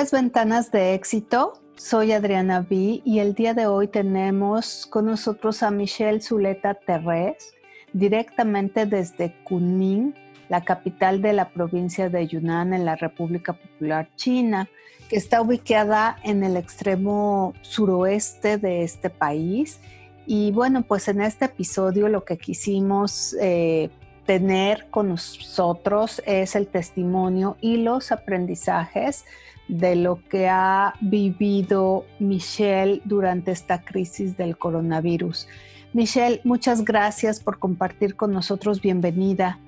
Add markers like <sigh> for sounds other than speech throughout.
es Ventanas de Éxito. Soy Adriana B y el día de hoy tenemos con nosotros a Michelle Zuleta Terrés, directamente desde Kunming, la capital de la provincia de Yunnan en la República Popular China, que está ubicada en el extremo suroeste de este país. Y bueno, pues en este episodio lo que quisimos eh, tener con nosotros es el testimonio y los aprendizajes de lo que ha vivido Michelle durante esta crisis del coronavirus. Michelle, muchas gracias por compartir con nosotros. Bienvenida.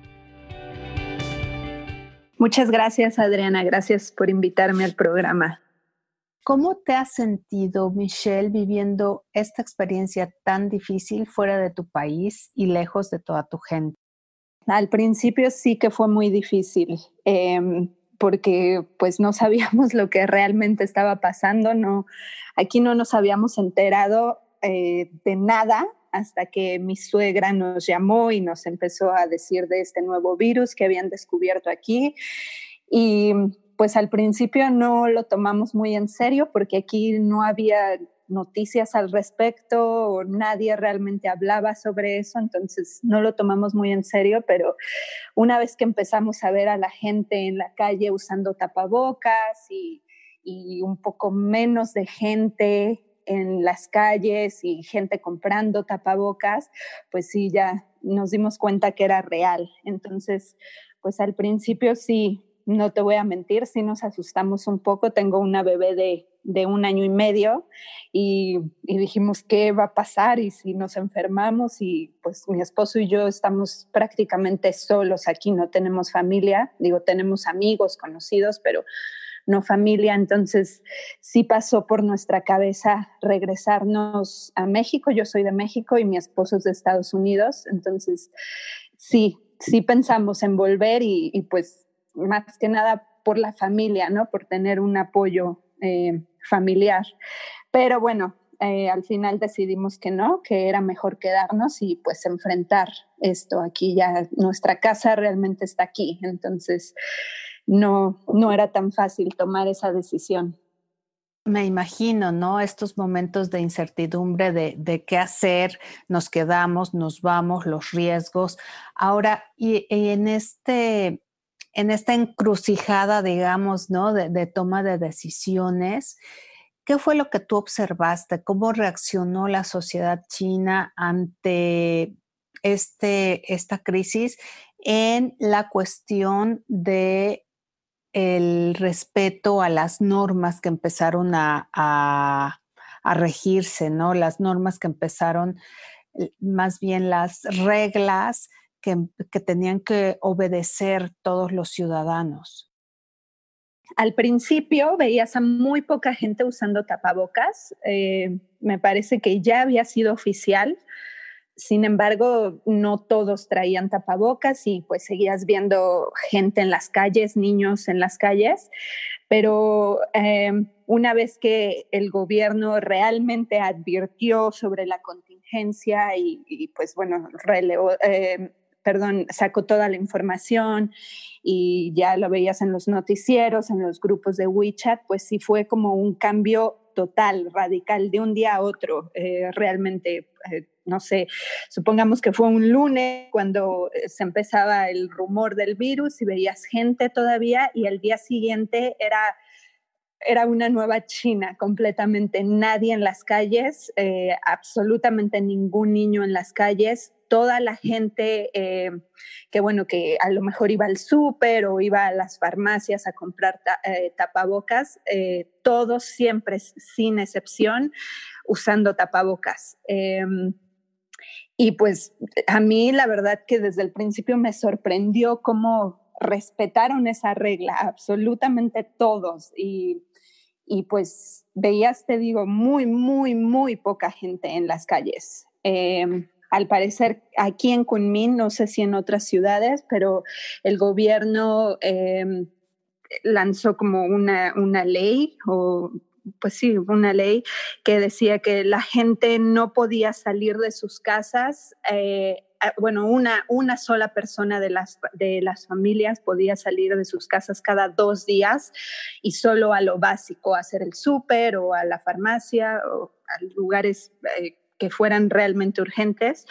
Muchas gracias, Adriana. Gracias por invitarme al programa. ¿Cómo te has sentido, Michelle, viviendo esta experiencia tan difícil fuera de tu país y lejos de toda tu gente? Al principio sí que fue muy difícil, em, porque pues no sabíamos lo que realmente estaba pasando, no, aquí no nos habíamos enterado eh, de nada hasta que mi suegra nos llamó y nos empezó a decir de este nuevo virus que habían descubierto aquí. Y pues al principio no lo tomamos muy en serio porque aquí no había noticias al respecto o nadie realmente hablaba sobre eso, entonces no lo tomamos muy en serio, pero una vez que empezamos a ver a la gente en la calle usando tapabocas y, y un poco menos de gente en las calles y gente comprando tapabocas, pues sí, ya nos dimos cuenta que era real. Entonces, pues al principio sí, no te voy a mentir, sí nos asustamos un poco. Tengo una bebé de, de un año y medio y, dijimos qué va a pasar y si nos enfermamos y pues mi esposo y yo estamos prácticamente solos aquí, no tenemos familia, digo, tenemos amigos, conocidos, pero no familia. Entonces, sí pasó por nuestra cabeza regresarnos a México. Yo soy de México y mi esposo es de Estados Unidos. Entonces, sí, sí pensamos en volver y, pues más que nada por la familia, ¿no? Por tener un apoyo eh, familiar. Pero bueno, eh, al final decidimos que no, que era mejor quedarnos y pues enfrentar esto aquí. Ya nuestra casa realmente está aquí. Entonces, no, no era tan fácil tomar esa decisión. Me imagino, ¿no? Estos momentos de incertidumbre de, de, qué hacer, nos quedamos, nos vamos, los riesgos. Ahora, y, en este, en esta encrucijada, digamos, ¿no? De, toma de decisiones, ¿qué fue lo que tú observaste? ¿Cómo reaccionó la sociedad china ante este, esta crisis en la cuestión de el respeto a las normas que empezaron a, a, regirse, ¿no? Las normas que empezaron, más bien las reglas que, que tenían que obedecer todos los ciudadanos. Al principio veías a muy poca gente usando tapabocas. Eh, me parece que ya había sido oficial sin embargo, no todos traían tapabocas y pues seguías viendo gente en las calles, niños en las calles, pero eh, una vez que el gobierno realmente advirtió sobre la contingencia y, pues bueno, eh, perdón, sacó toda la información y ya lo veías en los noticieros, en los grupos de WeChat, pues sí fue como un cambio total, radical, de un día a otro, eh, realmente no sé, supongamos que fue un lunes cuando eh, se empezaba el rumor del virus y veías gente todavía y el día siguiente era era una nueva China completamente, nadie en las calles, eh, absolutamente ningún niño en las calles, toda la gente eh, que bueno, que a lo mejor iba al súper o iba a las farmacias a comprar tapabocas, todos siempre, sin excepción, usando tapabocas. Em, y pues a mí la verdad que desde el principio me sorprendió cómo respetaron esa regla, absolutamente todos. Y, y pues veías, te digo, muy, muy, muy poca gente en las calles. Eh, al parecer aquí en Kunming, no sé si en otras ciudades, pero el gobierno eh, lanzó como una, una ley o pues sí, una ley que decía que la gente no podía salir de sus casas. Eh, bueno, una, una sola persona de las, de las familias podía salir de sus casas cada dos días y solo a lo básico, hacer el súper o a la farmacia o a lugares eh, que fueran realmente urgentes.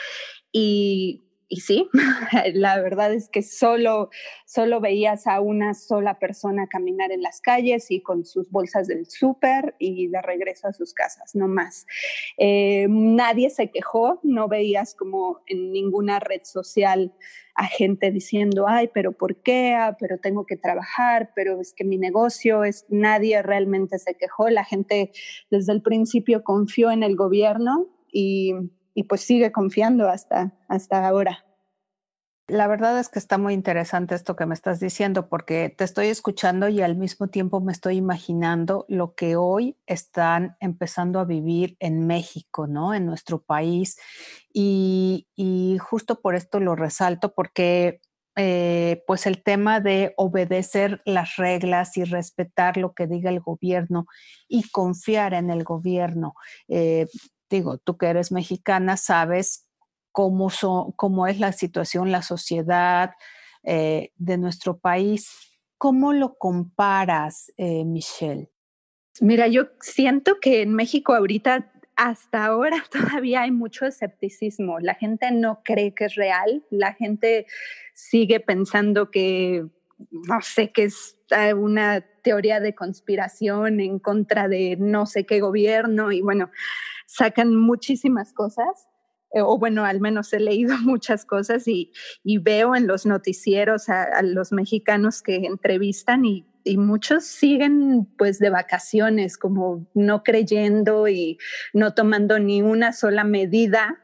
Y y sí, <laughs> la verdad es que solo, solo veías a una sola persona caminar en las calles y con sus bolsas del súper y de regreso a sus casas, no más. Eh, nadie se quejó, no veías como en ninguna red social a gente diciendo, ay, pero ¿por qué? Ah, pero tengo que trabajar, pero es que mi negocio es, nadie realmente se quejó, la gente desde el principio confió en el gobierno y y pues sigue confiando hasta, hasta ahora. La verdad es que está muy interesante esto que me estás diciendo porque te estoy escuchando y al mismo tiempo me estoy imaginando lo que hoy están empezando a vivir en México, ¿no? En nuestro país. Y, justo por esto lo resalto porque eh, pues el tema de obedecer las reglas y respetar lo que diga el gobierno y confiar en el gobierno. Eh, digo, tú que eres mexicana, sabes cómo, es la situación, la sociedad eh, de nuestro país. ¿Cómo lo comparas, eh, Michelle? Mira, yo siento que en México ahorita, hasta ahora, <laughs> todavía hay mucho escepticismo. La gente no cree que es real, la gente sigue pensando que, no sé, que es eh, una teoría de conspiración en contra de no sé qué gobierno y bueno, sacan muchísimas cosas. Eh, o bueno, al menos he leído <laughs> muchas cosas y, veo en los noticieros a, los mexicanos que entrevistan y, muchos siguen pues de vacaciones, como no creyendo y no tomando ni una sola medida.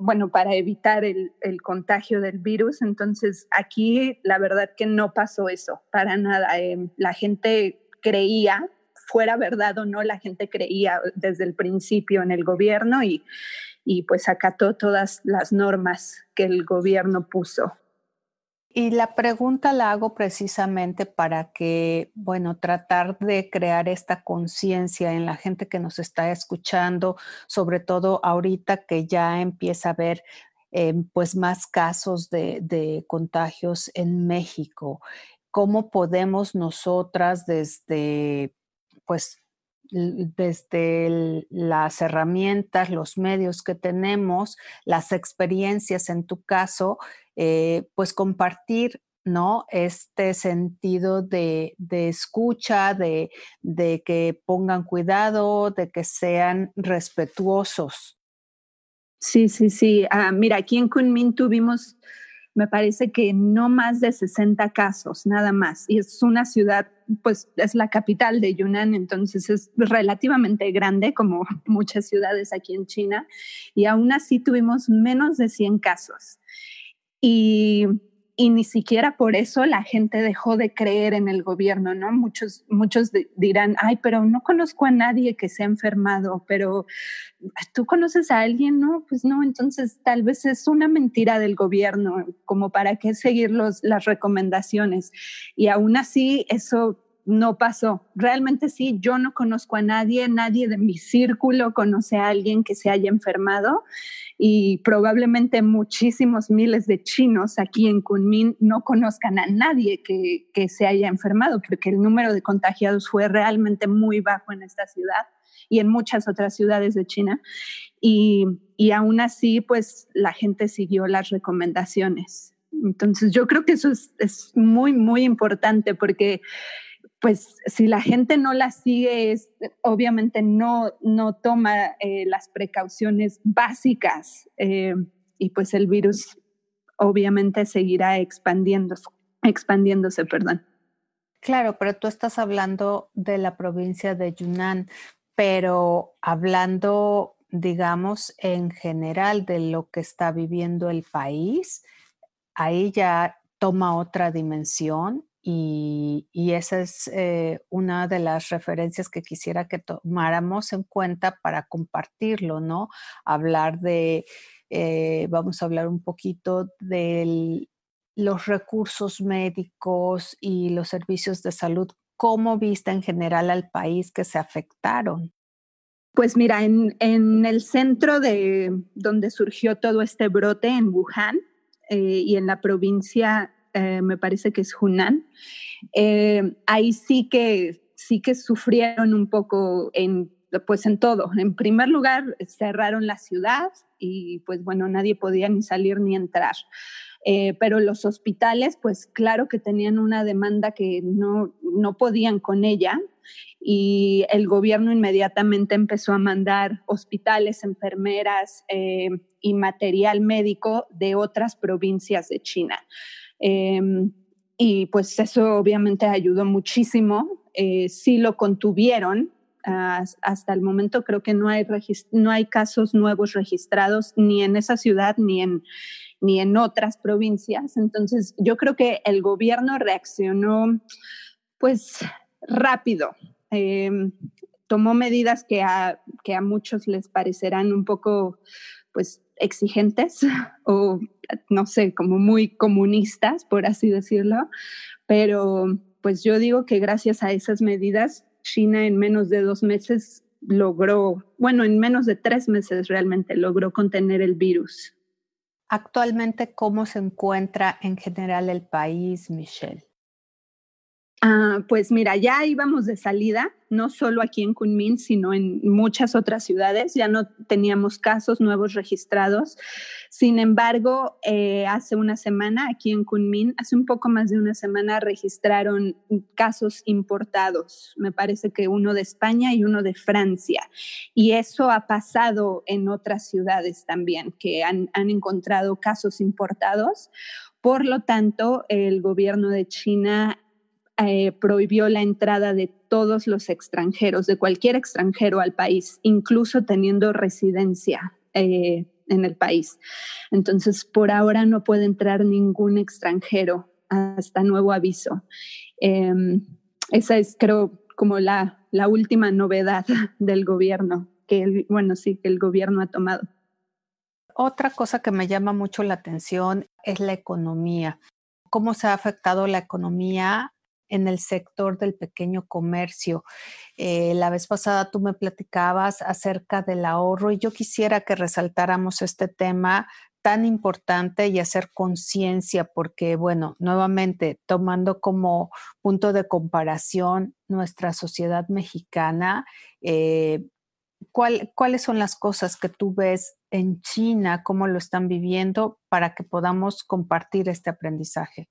Bueno, para evitar el, contagio del virus. Entonces, aquí la verdad que no pasó eso, para nada. Em, la gente creía fuera verdad o no, la gente creía desde el principio en el gobierno y, y pues acató todas las normas que el gobierno puso. Y la pregunta la hago precisamente para que, bueno, tratar de crear esta conciencia en la gente que nos está escuchando, sobre todo ahorita que ya empieza a haber eh, pues más casos de, de, contagios en México. ¿Cómo podemos nosotras desde pues desde las herramientas, los medios que tenemos, las experiencias en tu caso, eh, pues compartir ¿no? Este sentido de, escucha, de, que pongan cuidado, de que sean respetuosos. Sí, sí, sí. Ah, mira, aquí en Kunmin tuvimos me parece que no más de 60 casos, nada más. Y es una ciudad, pues es la capital de Yunnan, entonces es relativamente grande como <laughs> muchas ciudades aquí en China. Y aún así tuvimos menos de 100 casos. Y y ni siquiera por eso la gente dejó de creer en el gobierno, ¿no? Muchos, muchos dirán, ay, pero no conozco a nadie que se ha enfermado, pero tú conoces a alguien, ¿no? Pues no, entonces tal vez es una mentira del gobierno, como para qué seguir los, las recomendaciones. Y aún así, eso no pasó. Realmente sí, yo no conozco a nadie, nadie de mi círculo conoce a alguien que se haya enfermado y probablemente muchísimos miles de chinos aquí en Kunming no conozcan a nadie que, se haya enfermado porque el número de contagiados fue realmente muy bajo en esta ciudad y en muchas otras ciudades de China. Y, aún así, pues la gente siguió las recomendaciones. Entonces, yo creo que eso es, es muy, muy importante porque pues si la gente no la sigue, es, obviamente no, no toma eh, las precauciones básicas eh, y pues el virus obviamente seguirá expandiéndose, expandiéndose, perdón. Claro, pero tú estás hablando de la provincia de Yunnan, pero hablando, digamos, en general de lo que está viviendo el país, ahí ya toma otra dimensión y, esa es eh, una de las referencias que quisiera que tomáramos en cuenta para compartirlo, ¿no? Hablar de, eh, vamos a hablar un poquito de los recursos médicos y los servicios de salud ¿cómo viste en general al país que se afectaron? Pues mira, en, el centro de donde surgió todo este brote, en Wuhan, eh, y en la provincia, eh, me parece que es Hunan, eh, ahí sí que, sí que sufrieron un poco en, pues en todo. En primer lugar, cerraron la ciudad y pues bueno, nadie podía ni salir ni entrar. Eh, pero los hospitales, pues claro que tenían una demanda que no, no podían con ella y el gobierno inmediatamente empezó a mandar hospitales, enfermeras eh, y material médico de otras provincias de China. Em, y pues eso obviamente ayudó muchísimo. Eh, sí lo contuvieron. hasta el momento creo que no hay, no hay casos nuevos registrados ni en esa ciudad ni en, ni en otras provincias. Entonces, yo creo que el gobierno reaccionó pues rápido. Em, tomó medidas que a, que a muchos les parecerán un poco pues exigentes <laughs> o no sé, como muy comunistas, por así decirlo, pero pues yo digo que gracias a esas medidas, China en menos de dos meses logró, bueno, en menos de tres meses realmente logró contener el virus. Actualmente, ¿cómo se encuentra en general el país, Michelle? Ah, pues mira, ya íbamos de salida, no solo aquí en Kunming, sino en muchas otras ciudades. Ya no teníamos casos nuevos registrados. Sin embargo, eh, hace una semana aquí en Kunming, hace un poco más de una semana, registraron casos importados. Me parece que uno de España y uno de Francia. Y eso ha pasado en otras ciudades también, que han, han encontrado casos importados. Por lo tanto, el gobierno de China eh, prohibió la entrada de todos los extranjeros, de cualquier extranjero al país, incluso teniendo residencia eh, en el país. Entonces, por ahora no puede entrar ningún extranjero hasta nuevo aviso. Em, esa es, creo, como la, la última novedad del gobierno, que bueno, sí, que el gobierno ha tomado. Otra cosa que me llama mucho la atención es la economía. ¿Cómo se ha afectado la economía en el sector del pequeño comercio. Eh, la vez pasada tú me platicabas acerca del ahorro y yo quisiera que resaltáramos este tema tan importante y hacer conciencia porque, bueno, nuevamente, tomando como punto de comparación nuestra sociedad mexicana, eh, ¿cuáles son las cosas que tú ves en China, cómo lo están viviendo para que podamos compartir este aprendizaje?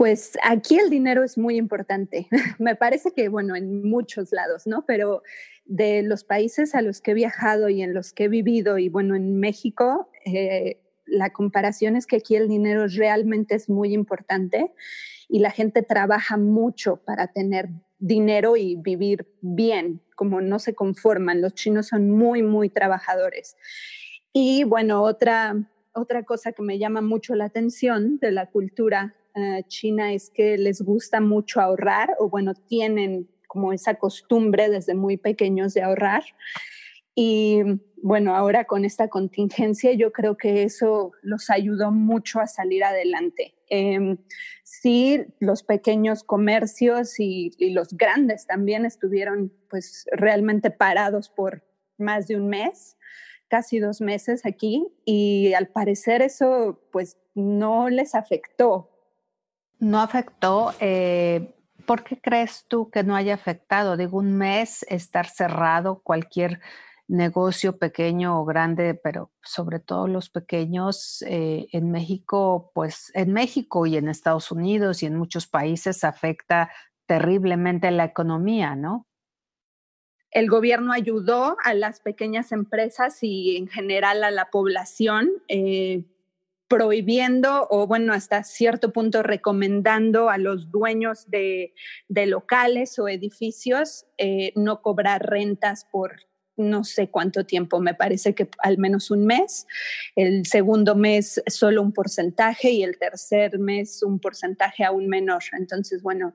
Pues aquí el dinero es muy importante. <laughs> Me parece que, bueno, en muchos lados, ¿no? Pero de los países a los que he viajado y en los que he vivido, y bueno, en México, eh, la comparación es que aquí el dinero realmente es muy importante y la gente trabaja mucho para tener dinero y vivir bien, como no se conforman. Los chinos son muy, muy trabajadores. Y bueno, otra, otra cosa que me llama mucho la atención de la cultura eh, China es que les gusta mucho ahorrar o bueno, tienen como esa costumbre desde muy pequeños de ahorrar. Y bueno, ahora con esta contingencia yo creo que eso los ayudó mucho a salir adelante. Eh, sí, los pequeños comercios y, y, los grandes también estuvieron pues realmente parados por más de un mes, casi dos meses aquí y al parecer eso pues no les afectó no afectó. Eh, ¿Por qué crees tú que no haya afectado? Digo, un mes estar cerrado, cualquier negocio pequeño o grande, pero sobre todo los pequeños eh, en México, pues en México y en Estados Unidos y en muchos países afecta terriblemente la economía, ¿no? El gobierno ayudó a las pequeñas empresas y en general a la población. Eh, prohibiendo o bueno, hasta cierto punto recomendando a los dueños de, locales o edificios eh, no cobrar rentas por no sé cuánto tiempo, me parece que al menos un mes, el segundo mes solo un porcentaje y el tercer mes un porcentaje aún menor. Entonces, bueno,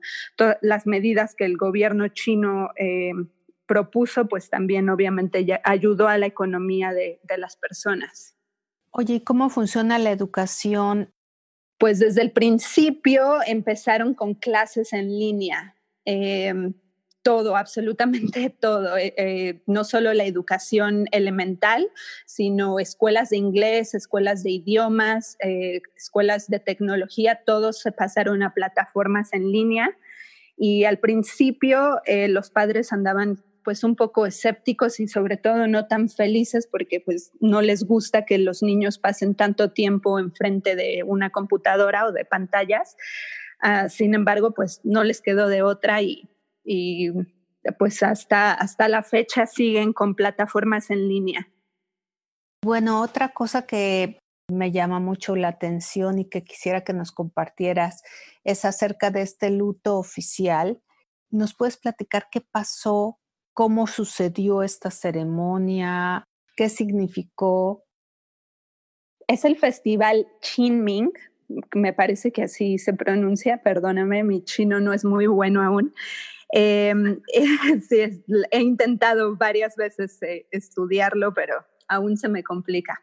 las medidas que el gobierno chino eh, propuso, pues también obviamente ayudó a la economía de las personas. Oye, ¿y cómo funciona la educación? Pues desde el principio empezaron con clases en línea. em, todo, absolutamente <laughs> todo, eh, eh, no solo la educación elemental, sino escuelas de inglés, escuelas de idiomas, eh, escuelas de tecnología, todos se pasaron a plataformas en línea. Y al principio los padres andaban pues un poco escépticos y sobre todo no tan felices porque pues no les gusta que los niños pasen tanto tiempo enfrente de una computadora o de pantallas. Ah, sin embargo, pues no les quedó de otra y, y pues hasta, hasta la fecha siguen con plataformas en línea. Bueno, otra cosa que me llama mucho la atención y que quisiera que nos compartieras es acerca de este luto oficial. ¿Nos puedes platicar qué pasó cómo sucedió esta ceremonia, qué significó. Es el festival Qingming, me parece que así se pronuncia, perdóname, mi chino no es muy bueno aún. <laughs> Em, he intentado varias veces eh, estudiarlo, pero aún se me complica.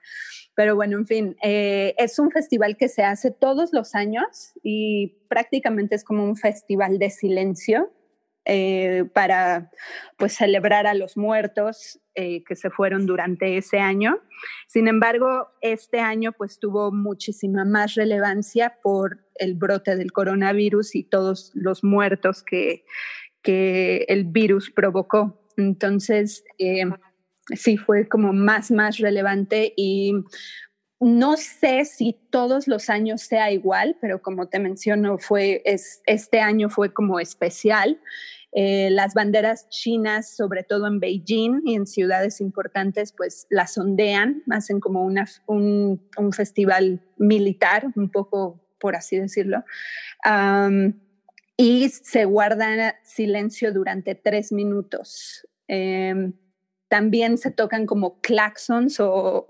Pero bueno, en fin, eh, es un festival que se hace todos los años y prácticamente es como un festival de silencio eh, para pues celebrar a los muertos eh, que se fueron durante ese año. Sin embargo, este año pues tuvo muchísima más relevancia por el brote del coronavirus y todos los muertos que, que el virus provocó. Entonces, eh, sí fue como más, más relevante y no sé si todos los años sea igual, pero como te menciono, fue, es, este año fue como especial. Eh, las banderas chinas, sobre todo en Beijing y en ciudades importantes, pues las ondean, hacen como una, un, festival militar, un poco por así decirlo. y se guarda silencio durante tres minutos. Em, también se tocan como claxons o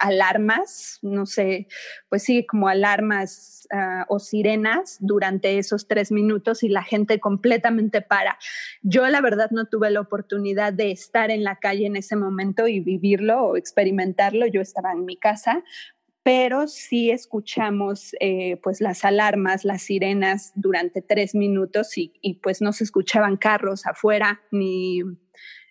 alarmas, no sé, pues sí, como alarmas ah, o sirenas durante esos tres minutos y la gente completamente para. Yo la verdad no tuve la oportunidad de estar en la calle en ese momento y vivirlo o experimentarlo, yo estaba en mi casa, pero sí escuchamos eh, pues las alarmas, las sirenas durante tres minutos y, y pues no se escuchaban carros afuera ni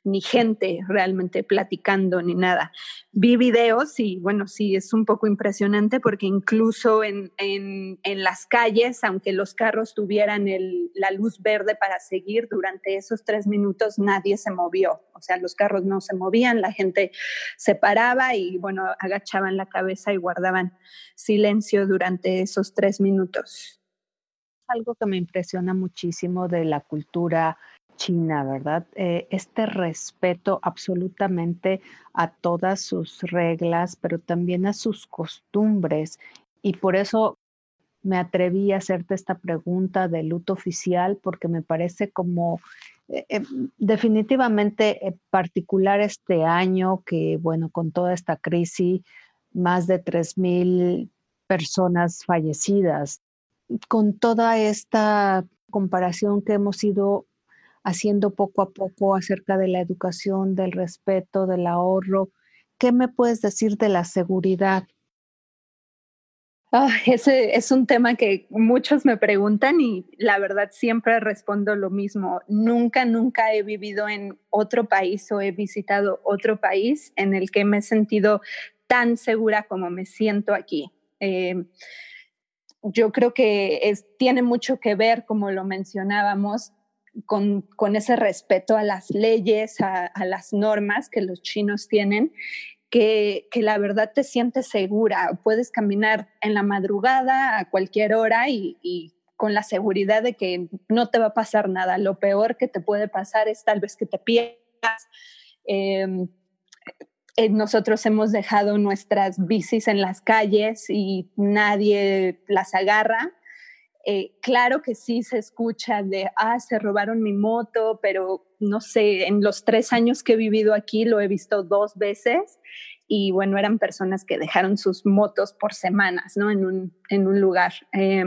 ni gente realmente platicando ni nada. Vi videos y bueno, sí, es un poco impresionante porque incluso en, en, las calles, aunque los carros tuvieran la luz verde para seguir durante esos tres minutos, nadie se movió. O sea, los carros no se movían, la gente se paraba y bueno, agachaban la cabeza y guardaban silencio durante esos tres minutos. Algo que me impresiona muchísimo de la cultura China, ¿verdad? Eh, este respeto absolutamente a todas sus reglas, pero también a sus costumbres. Y por eso me atreví a hacerte esta pregunta de luto oficial, porque me parece como eh, eh, definitivamente particular este año, que bueno, con toda esta crisis, más de 3.000 personas fallecidas, con toda esta comparación que hemos ido haciendo poco a poco acerca de la educación, del respeto, del ahorro. ¿Qué me puedes decir de la seguridad? Ah, ese es un tema que muchos me preguntan y la verdad siempre respondo lo mismo. Nunca, nunca he vivido en otro país o he visitado otro país en el que me he sentido tan segura como me siento aquí. Eh, yo creo que es, tiene mucho que ver, como lo mencionábamos, con, ese respeto a las leyes, a, las normas que los chinos tienen, que, la verdad te sientes segura. Puedes caminar en la madrugada a cualquier hora y, con la seguridad de que no te va a pasar nada. Lo peor que te puede pasar es tal vez que te pierdas. Em, eh, nosotros hemos dejado nuestras bicis en las calles y nadie las agarra eh, claro que sí se escucha de, ah, se robaron mi moto, pero no sé, en los tres años que he vivido aquí lo he visto dos veces y bueno, eran personas que dejaron sus motos por semanas, ¿no? En un, en un lugar. Eh,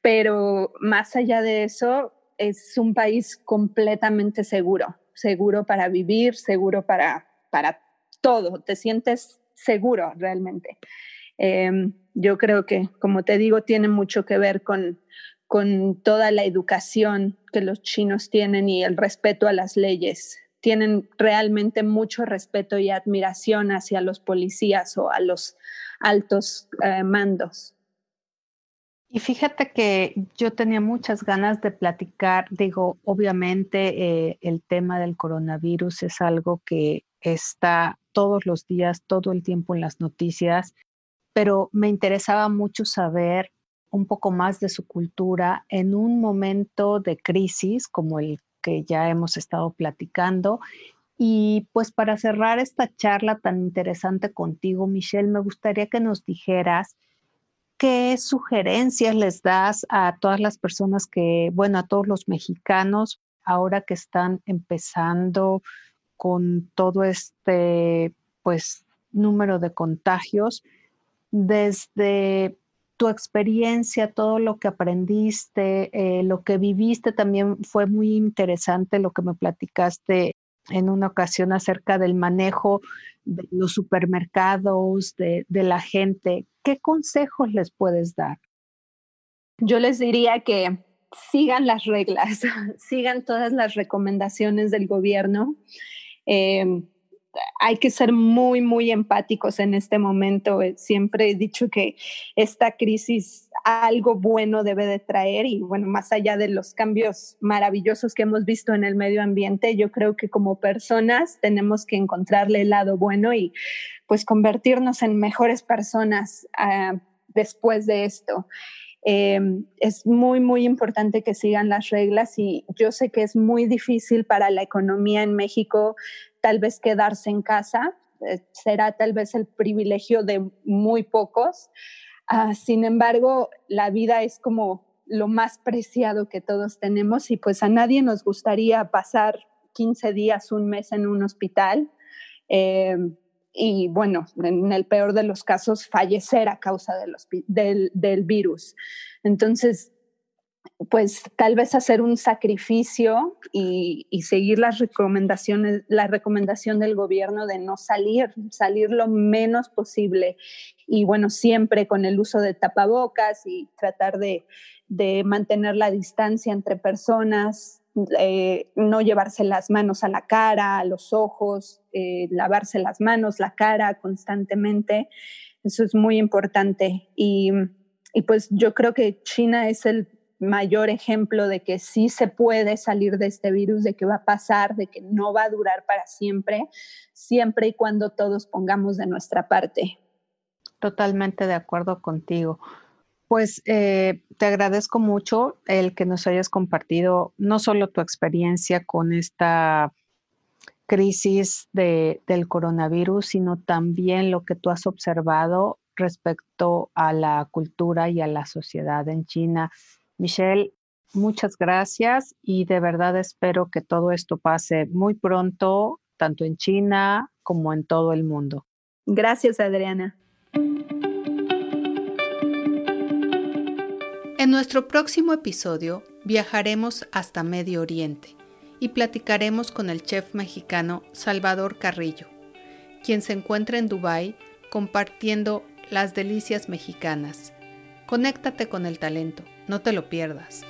pero más allá de eso, es un país completamente seguro, seguro para vivir, seguro para, para todo, te sientes seguro realmente. Eh, yo creo que, como te digo, tiene mucho que ver con, con toda la educación que los chinos tienen y el respeto a las leyes. Tienen realmente mucho respeto y admiración hacia los policías o a los altos eh, mandos. Y fíjate que yo tenía muchas ganas de platicar, digo, obviamente eh, el tema del coronavirus es algo que está todos los días, todo el tiempo en las noticias, pero me interesaba mucho saber un poco más de su cultura en un momento de crisis como el que ya hemos estado platicando. Y pues para cerrar esta charla tan interesante contigo, Michelle, me gustaría que nos dijeras qué sugerencias les das a todas las personas que, bueno, a todos los mexicanos ahora que están empezando con todo este, pues, número de contagios, desde tu experiencia, todo lo que aprendiste, eh, lo que viviste, también fue muy interesante lo que me platicaste en una ocasión acerca del manejo de los supermercados, de, la gente. ¿Qué consejos les puedes dar? Yo les diría que sigan las reglas, <laughs> sigan todas las recomendaciones del gobierno. Eh, hay que ser muy, muy empáticos en este momento. Siempre he dicho que esta crisis algo bueno debe de traer y bueno, más allá de los cambios maravillosos que hemos visto en el medio ambiente, yo creo que como personas tenemos que encontrarle el lado bueno y pues convertirnos en mejores personas uh, después de esto. Eh, es muy, muy importante que sigan las reglas y yo sé que es muy difícil para la economía en México tal vez quedarse en casa, eh, será tal vez el privilegio de muy pocos. Uh, sin embargo, la vida es como lo más preciado que todos tenemos y pues a nadie nos gustaría pasar 15 días, un mes en un hospital. Eh, y bueno, en el peor de los casos, fallecer a causa del, del virus. Entonces, pues tal vez hacer un sacrificio y, seguir las recomendaciones, la recomendación del gobierno de no salir, salir lo menos posible. Y bueno, siempre con el uso de tapabocas y tratar de, mantener la distancia entre personas, eh, no llevarse las manos a la cara, a los ojos, eh, lavarse las manos, la cara constantemente. Eso es muy importante. y pues yo creo que China es el mayor ejemplo de que sí se puede salir de este virus, de que va a pasar, de que no va a durar para siempre, siempre y cuando todos pongamos de nuestra parte. Totalmente de acuerdo contigo. Pues eh, te agradezco mucho el que nos hayas compartido no solo tu experiencia con esta crisis de, del coronavirus, sino también lo que tú has observado respecto a la cultura y a la sociedad en China Michelle, muchas gracias y de verdad espero que todo esto pase muy pronto, tanto en China como en todo el mundo. Gracias, Adriana. En nuestro próximo episodio viajaremos hasta Medio Oriente y platicaremos con el chef mexicano Salvador Carrillo, quien se encuentra en Dubái compartiendo las delicias mexicanas. Conéctate con el talento no te lo pierdas.